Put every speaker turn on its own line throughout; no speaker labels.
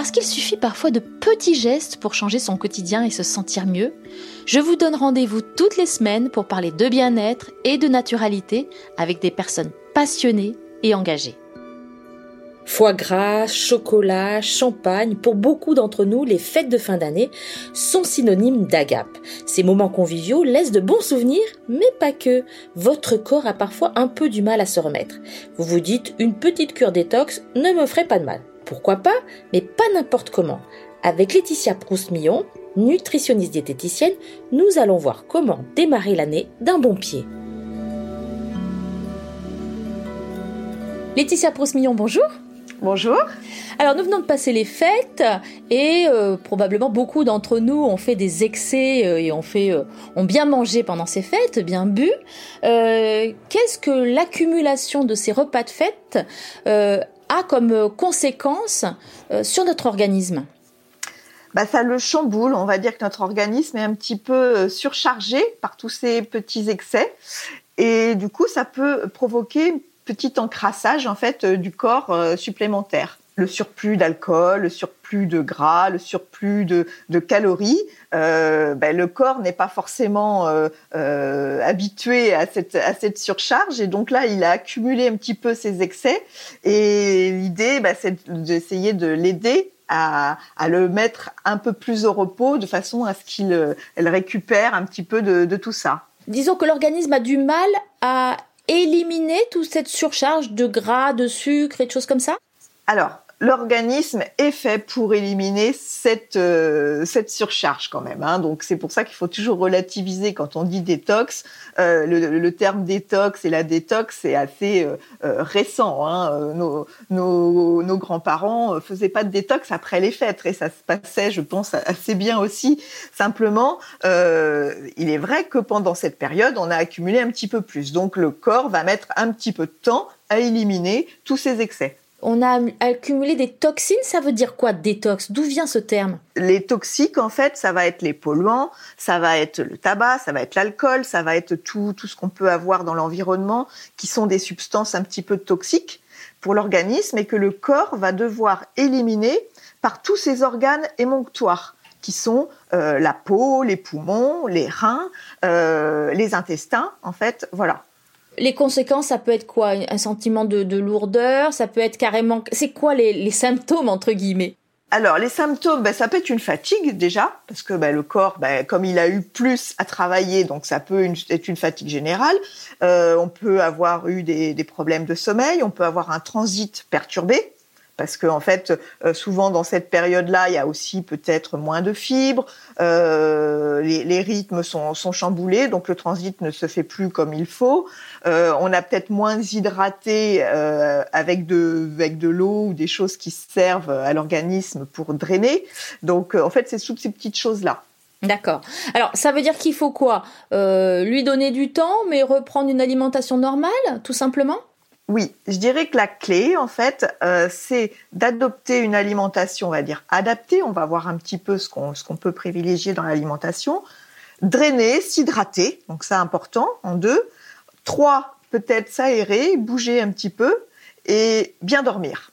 Parce qu'il suffit parfois de petits gestes pour changer son quotidien et se sentir mieux, je vous donne rendez-vous toutes les semaines pour parler de bien-être et de naturalité avec des personnes passionnées et engagées.
Foie gras, chocolat, champagne, pour beaucoup d'entre nous, les fêtes de fin d'année sont synonymes d'agape. Ces moments conviviaux laissent de bons souvenirs, mais pas que. Votre corps a parfois un peu du mal à se remettre. Vous vous dites, une petite cure détox ne me ferait pas de mal. Pourquoi pas, mais pas n'importe comment. Avec Laetitia Proust-Millon, nutritionniste diététicienne, nous allons voir comment démarrer l'année d'un bon pied. Laetitia Proust-Millon, bonjour.
Bonjour.
Alors nous venons de passer les fêtes et euh, probablement beaucoup d'entre nous ont fait des excès euh, et ont fait euh, ont bien mangé pendant ces fêtes, bien bu. Qu'est-ce que l'accumulation de ces repas de fête a comme conséquence sur notre organisme
bah, ça le chamboule. On va dire que notre organisme est un petit peu surchargé par tous ces petits excès. Et du coup, ça peut provoquer petit encrassage en fait euh, du corps euh, supplémentaire. Le surplus d'alcool, le surplus de gras, le surplus de, calories, euh, ben, le corps n'est pas forcément habitué à cette, à cette surcharge. Et donc là il a accumulé un petit peu ses excès. Et l'idée ben, c'est d'essayer de l'aider à, à, le mettre un peu plus au repos de façon à ce qu'il récupère un petit peu de, de tout ça.
Disons que l'organisme a du mal à éliminer toute cette surcharge de gras, de sucre et de choses comme ça?
Alors, l'organisme est fait pour éliminer cette, euh, cette surcharge quand même. Hein. Donc c'est pour ça qu'il faut toujours relativiser quand on dit détox. Euh, le, le, terme détox et la détox c'est assez euh, euh récent. Hein. Nos, nos, nos grands-parents faisaient pas de détox après les fêtes et ça se passait, je pense, assez bien aussi. Simplement, il est vrai que pendant cette période, on a accumulé un petit peu plus. Donc le corps va mettre un petit peu de temps à éliminer tous ces excès
on a accumulé des toxines, ça veut dire quoi détox? D'où vient ce terme?
Les toxiques, en fait, ça va être les polluants, ça va être le tabac, ça va être l'alcool, ça va être tout, tout ce qu'on peut avoir dans l'environnement, qui sont des substances un petit peu toxiques pour l'organisme et que le corps va devoir éliminer par tous ses organes émonctoires qui sont euh, la peau, les poumons, les reins, euh, les intestins, en fait, voilà
les conséquences, ça peut être quoi? Un sentiment de, lourdeur? Ça peut être carrément... C'est quoi les, symptômes, entre guillemets?
Alors les symptômes, ben, ça peut être une fatigue déjà, parce que ben, le corps, ben, comme il a eu plus à travailler, donc ça peut être une fatigue générale. Euh, on peut avoir eu des, des, problèmes de sommeil, on peut avoir un transit perturbé, parce qu'en en fait, euh, souvent dans cette période-là, il y a aussi peut-être moins de fibres, euh, les, rythmes sont, chamboulés, donc le transit ne se fait plus comme il faut. Euh, on a peut-être moins hydraté avec de avec de l'eau ou des choses qui servent à l'organisme pour drainer. Donc en fait, c'est toutes ces petites choses-là.
D'accord. Alors, ça veut dire qu'il faut quoi? Lui donner du temps, mais reprendre une alimentation normale, tout simplement?
Oui, je dirais que la clé, en fait, euh, c'est d'adopter une alimentation, on va dire, adaptée. On va voir un petit peu ce qu'on peut privilégier dans l'alimentation. Drainer, s'hydrater, donc c'est important, en deux. Trois, peut-être s'aérer, bouger un petit peu et bien dormir.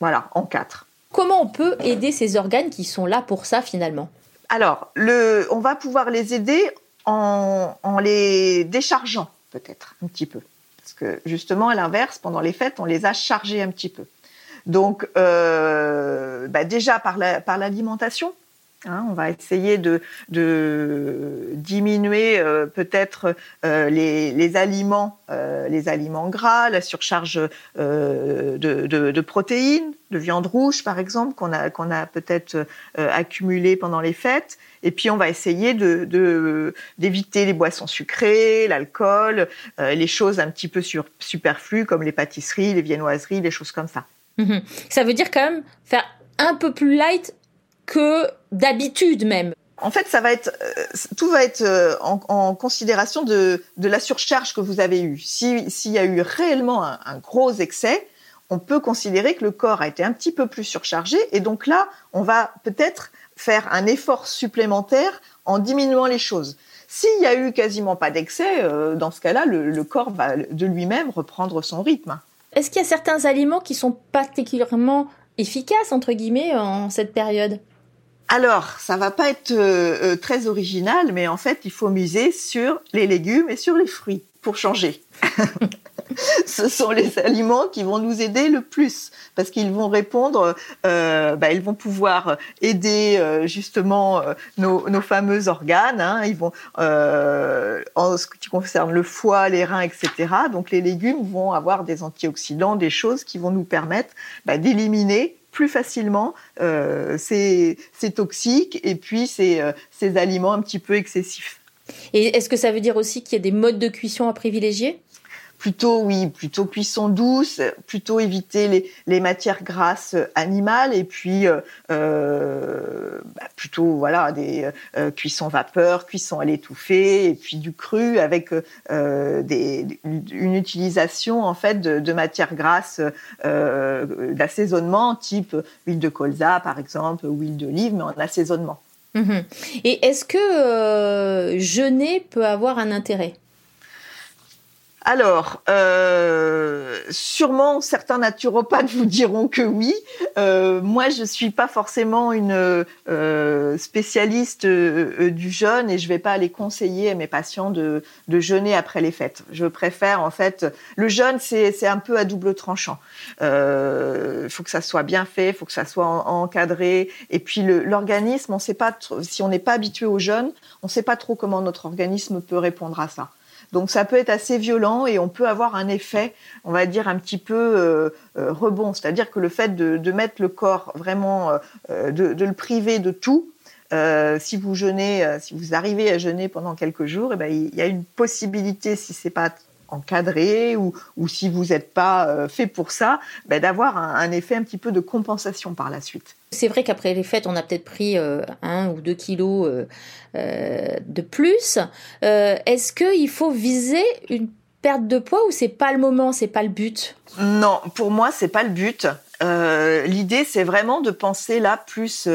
Voilà, en quatre.
Comment on peut aider ces organes qui sont là pour ça finalement?
Alors, le, on va pouvoir les aider en, en les déchargeant peut-être un petit peu. Que justement, à l'inverse, pendant les fêtes, on les a chargés un petit peu. Donc, euh, bah déjà par l'alimentation, Hein, on va essayer de, diminuer euh, peut-être euh, les, aliments, euh, les aliments gras, la surcharge de, protéines, de viande rouge par exemple qu'on a a peut-être accumulé pendant les fêtes. Et puis on va essayer de d'éviter les boissons sucrées, l'alcool, les choses un petit peu superflues comme les pâtisseries, les viennoiseries, les choses comme ça.
Mmh ça veut dire quand même faire un peu plus light que d'habitude même.
En fait, ça va être, tout va être en, considération de, la surcharge que vous avez eue. S'il y a eu réellement un gros excès, on peut considérer que le corps a été un petit peu plus surchargé et donc là, on va peut-être faire un effort supplémentaire en diminuant les choses. S'il y a eu quasiment pas d'excès, euh, dans ce cas-là, le, corps va de lui-même reprendre son rythme.
Est-ce qu'il y a certains aliments qui sont particulièrement efficaces, entre guillemets, en cette période?
Alors, ça va pas être euh, euh, très original, mais en fait, il faut miser sur les légumes et sur les fruits pour changer. ce sont les aliments qui vont nous aider le plus parce qu'ils vont répondre, euh, bah, ils vont pouvoir aider euh, justement euh, nos, nos, fameux organes. Hein, ils vont, euh, en ce qui concerne le foie, les reins, etc. Donc les légumes vont avoir des antioxydants, des choses qui vont nous permettre bah, d'éliminer plus facilement euh, ces, ces, toxiques et puis ces, ces aliments un petit peu excessifs.
Et est-ce que ça veut dire aussi qu'il y a des modes de cuisson à privilégier?
Plutôt oui, plutôt cuisson douce, plutôt éviter les, les matières grasses animales et puis euh, euh bah, plutôt voilà des euh, cuissons vapeur, cuisson à l'étouffée et puis du cru avec euh, des, une utilisation en fait de, de matières grasses euh, d'assaisonnement type huile de colza par exemple, huile d'olive mais en assaisonnement.
Mhm. Et est-ce que jeûner peut avoir un intérêt?
Alors, euh, sûrement certains naturopathes vous diront que oui. Euh, moi, je suis pas forcément une euh, spécialiste euh, du jeûne et je vais pas aller conseiller à mes patients de, de jeûner après les fêtes. Je préfère en fait le jeûne, c'est un peu à double tranchant. Il euh, faut que ça soit bien fait, il faut que ça soit encadré. Et puis l'organisme, on sait pas si on n'est pas habitué au jeûne, on sait pas trop comment notre organisme peut répondre à ça. Donc ça peut être assez violent et on peut avoir un effet, on va dire, un petit peu euh, euh, rebond. C'est-à-dire que le fait de, mettre le corps vraiment, euh, de, le priver de tout, si vous jeûnez, si vous arrivez à jeûner pendant quelques jours, eh ben, il y a une possibilité, si c'est pas encadré ou, si vous n'êtes pas fait pour ça, ben d'avoir un, effet un petit peu de compensation par la suite.
C'est vrai qu'après les fêtes, on a peut-être pris euh, un ou deux kilos euh, de plus. Est-ce qu'il faut viser une perte de poids ou c'est pas le moment, c'est pas le but?
Non, pour moi, c'est pas le but. L'idée, c'est vraiment de penser là plus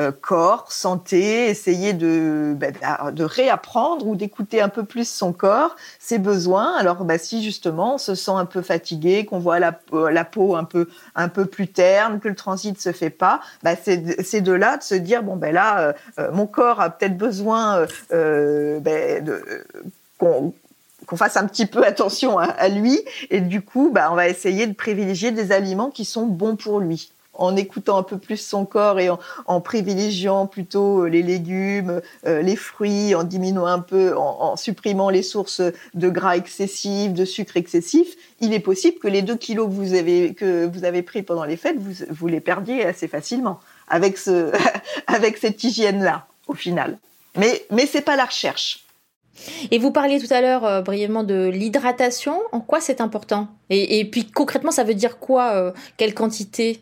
euh, corps, santé, essayer de, bah, de réapprendre ou d'écouter un peu plus son corps, ses besoins. Alors bah, si justement on se sent un peu fatigué, qu'on voit la, euh, la, peau un peu, un peu plus terne, que le transit se fait pas, c'est de là de se dire bon ben là euh, mon corps a peut-être besoin ben, qu'on qu'on fasse un petit peu attention à, lui et du coup on va essayer de privilégier des aliments qui sont bons pour lui en écoutant un peu plus son corps et en, privilégiant plutôt euh, les légumes, euh, les fruits, en diminuant un peu, en, supprimant les sources de gras excessifs, de sucre excessif, il est possible que les deux kilos que vous avez, que vous avez pris pendant les fêtes, vous, les perdiez assez facilement avec, ce, avec cette hygiène-là, au final. Mais, mais c'est pas la recherche.
Et vous parliez tout à l'heure euh, brièvement de l'hydratation. En quoi c'est important? Et, puis concrètement, ça veut dire quoi Quelle quantité?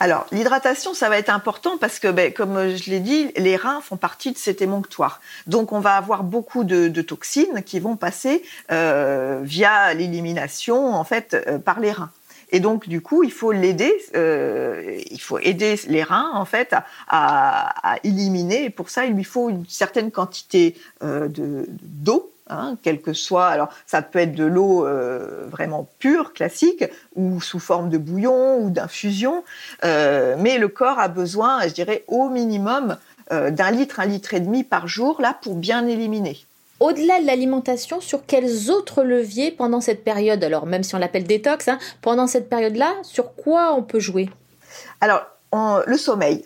Alors, l'hydratation, ça va être important parce que, ben, comme je l'ai dit, les reins font partie de cet émonctoire. Donc, on va avoir beaucoup de, toxines qui vont passer euh, via l'élimination, en fait, euh, par les reins. Et donc, du coup, il faut l'aider, euh, il faut aider les reins, en fait, à, éliminer. Et pour ça, il lui faut une certaine quantité d'eau Hein, quel que soit. Alors, ça peut être de l'eau euh, vraiment pure, classique, ou sous forme de bouillon ou d'infusion. Euh, mais le corps a besoin, je dirais, au minimum euh, d'un litre, un litre et demi par jour, là, pour bien éliminer.
Au-delà de l'alimentation, sur quels autres leviers pendant cette période, alors même si on l'appelle détox, hein, pendant cette période-là, sur quoi on peut jouer?
Alors, le sommeil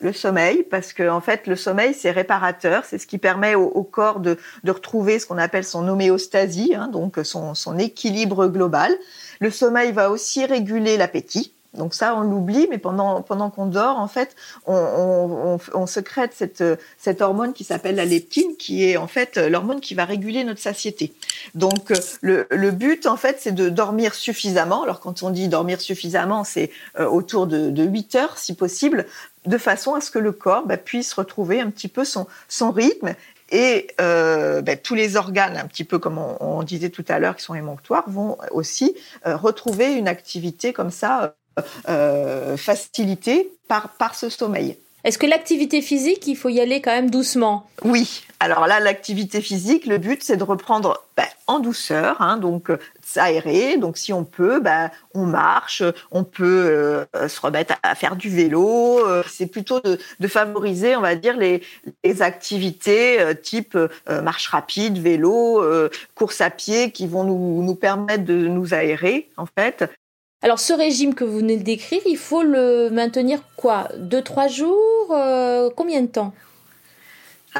le sommeil, parce que en fait, le sommeil, c'est réparateur, c'est ce qui permet au, corps de, retrouver ce qu'on appelle son homéostasie, hein, donc son, équilibre global. Le sommeil va aussi réguler l'appétit. Donc ça, on l'oublie, mais pendant, pendant qu'on dort, en fait, on, on, cette, hormone qui s'appelle la leptine, qui est en fait l'hormone qui va réguler notre satiété. Donc le, le but, en fait, c'est de dormir suffisamment. Alors quand on dit dormir suffisamment, c'est euh, autour de, de 8 heures, si possible, de façon à ce que le corps bah, puisse retrouver un petit peu son, son rythme et euh, bah, tous les organes, un petit peu comme on, disait tout à l'heure, qui sont émonctoires, vont aussi euh, retrouver une activité comme ça euh, facilitée par, par ce sommeil.
Est-ce que l'activité physique, il faut y aller quand même doucement?
Oui. Alors là, l'activité physique, le but, c'est de reprendre ben, en douceur, hein, donc s'aérer. Donc si on peut, ben, on marche, on peut euh, se remettre à, faire du vélo. Euh, c'est plutôt de, favoriser, on va dire, les, activités type marche rapide, vélo, course à pied, qui vont nous, nous permettre de nous aérer, en fait.
Alors ce régime que vous venez de décrire, il faut le maintenir quoi? Deux, trois jours? Euh, Combien de temps?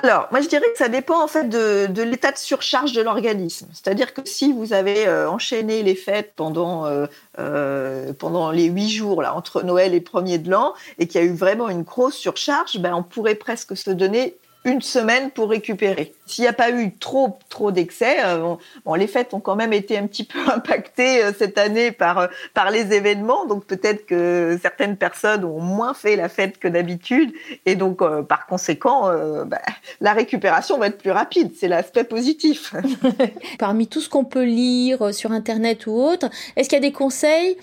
Alors, moi je dirais que ça dépend en fait de, l'état de surcharge de l'organisme. C'est-à-dire que si vous avez euh, enchaîné les fêtes pendant euh, pendant les huit jours entre Noël et premier de l'an et qu'il y a eu vraiment une grosse surcharge, ben on pourrait presque se donner une semaine pour récupérer. S'il n'y a pas eu trop trop d'excès, euh, bon, les fêtes ont quand même été un petit peu impactées euh, cette année par euh, par les événements, donc peut-être que certaines personnes ont moins fait la fête que d'habitude, et donc par conséquent, bah, la récupération va être plus rapide. C'est l'aspect positif.
Parmi tout ce qu'on peut lire sur internet ou autre, est-ce qu'il y a des conseils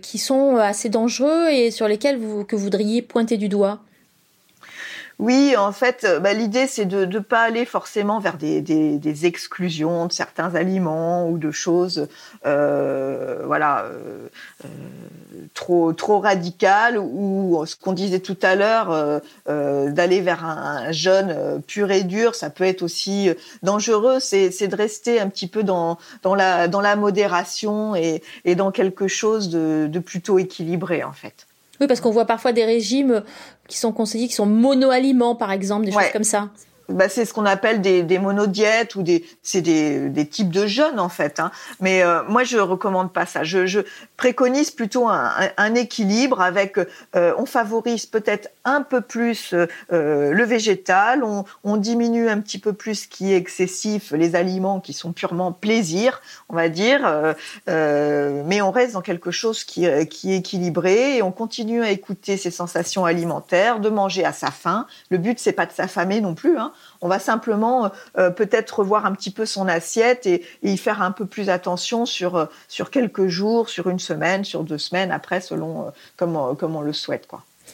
qui sont assez dangereux et sur lesquels que vous voudriez pointer du doigt?
Oui, en fait, euh, bah, l'idée c'est de ne pas aller forcément vers des, exclusions de certains aliments ou de choses, euh, voilà, euh, trop trop radicales ou ce qu'on disait tout à l'heure, d'aller vers un, jeûne pur et dur, ça peut être aussi dangereux. C'est de rester un petit peu dans la modération et, et dans quelque chose de, de plutôt équilibré en fait.
Oui, parce qu'on voit parfois des régimes qui sont conseillés, qui sont monoaliments, par exemple, des choses comme ça
bah, c'est ce qu'on appelle des, des monodiètes ou des c'est des, des types de jeûnes en fait. Hein. Mais euh, moi je recommande pas ça. Je, je préconise plutôt un, un, équilibre avec euh, on favorise peut-être un peu plus euh, le végétal, on, on, diminue un petit peu plus ce qui est excessif, les aliments qui sont purement plaisir, on va dire. mais on reste dans quelque chose qui, qui est équilibré et on continue à écouter ses sensations alimentaires, de manger à sa faim. Le but c'est pas de s'affamer non plus. Hein. On va simplement euh, peut-être revoir un petit peu son assiette et, y faire un peu plus attention sur, euh, sur quelques jours, sur une semaine, sur deux semaines après, selon euh, comme on le souhaite.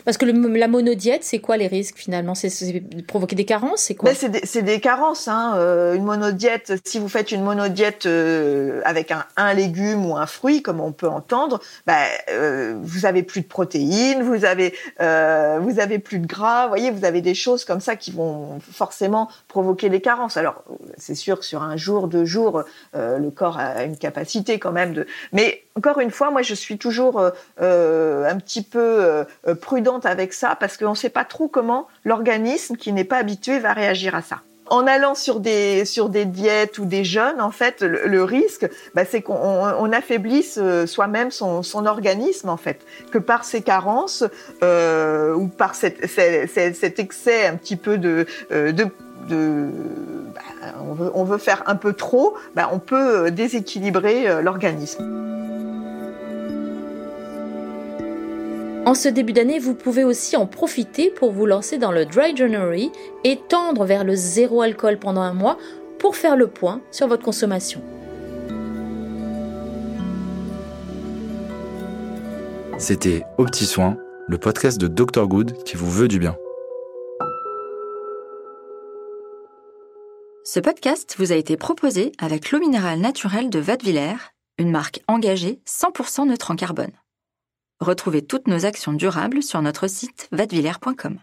Parce que la monodiète, c'est quoi les risques finalement? C'est provoquer des carences C'est quoi?
Ben, C'est des, carences. Hein. Euh, une monodiète, si vous faites une monodiète euh, avec un, un, légume ou un fruit, comme on peut entendre, ben, euh, vous avez plus de protéines, vous avez, vous avez plus de gras. Vous voyez, vous avez des choses comme ça qui vont forcément provoquer des carences. Alors, c'est sûr que sur un jour, deux jours, le corps a une capacité quand même de. Mais encore une fois, moi, je suis toujours un petit peu prudent avec ça parce qu'on ne sait pas trop comment l'organisme qui n'est pas habitué va réagir à ça. En allant sur des sur des diètes ou des jeûnes, en fait, le, risque, bah, c'est qu'on affaiblisse euh, soi-même son, son, organisme, en fait, que par ses carences euh, ou par cet, cet, excès un petit peu de, euh, de, de bah, on, veut, on veut faire un peu trop, bah, on peut déséquilibrer l'organisme.
En ce début d'année, vous pouvez aussi en profiter pour vous lancer dans le Dry January et tendre vers le zéro alcool pendant un mois pour faire le point sur votre consommation.
C'était Au Petit Soin, le podcast de Dr Good qui vous veut du bien.
Ce podcast vous a été proposé avec l'eau minérale naturelle de Vadevillers, une marque engagée 100% neutre en carbone. Retrouvez toutes nos actions durables sur notre site vadevillers.com.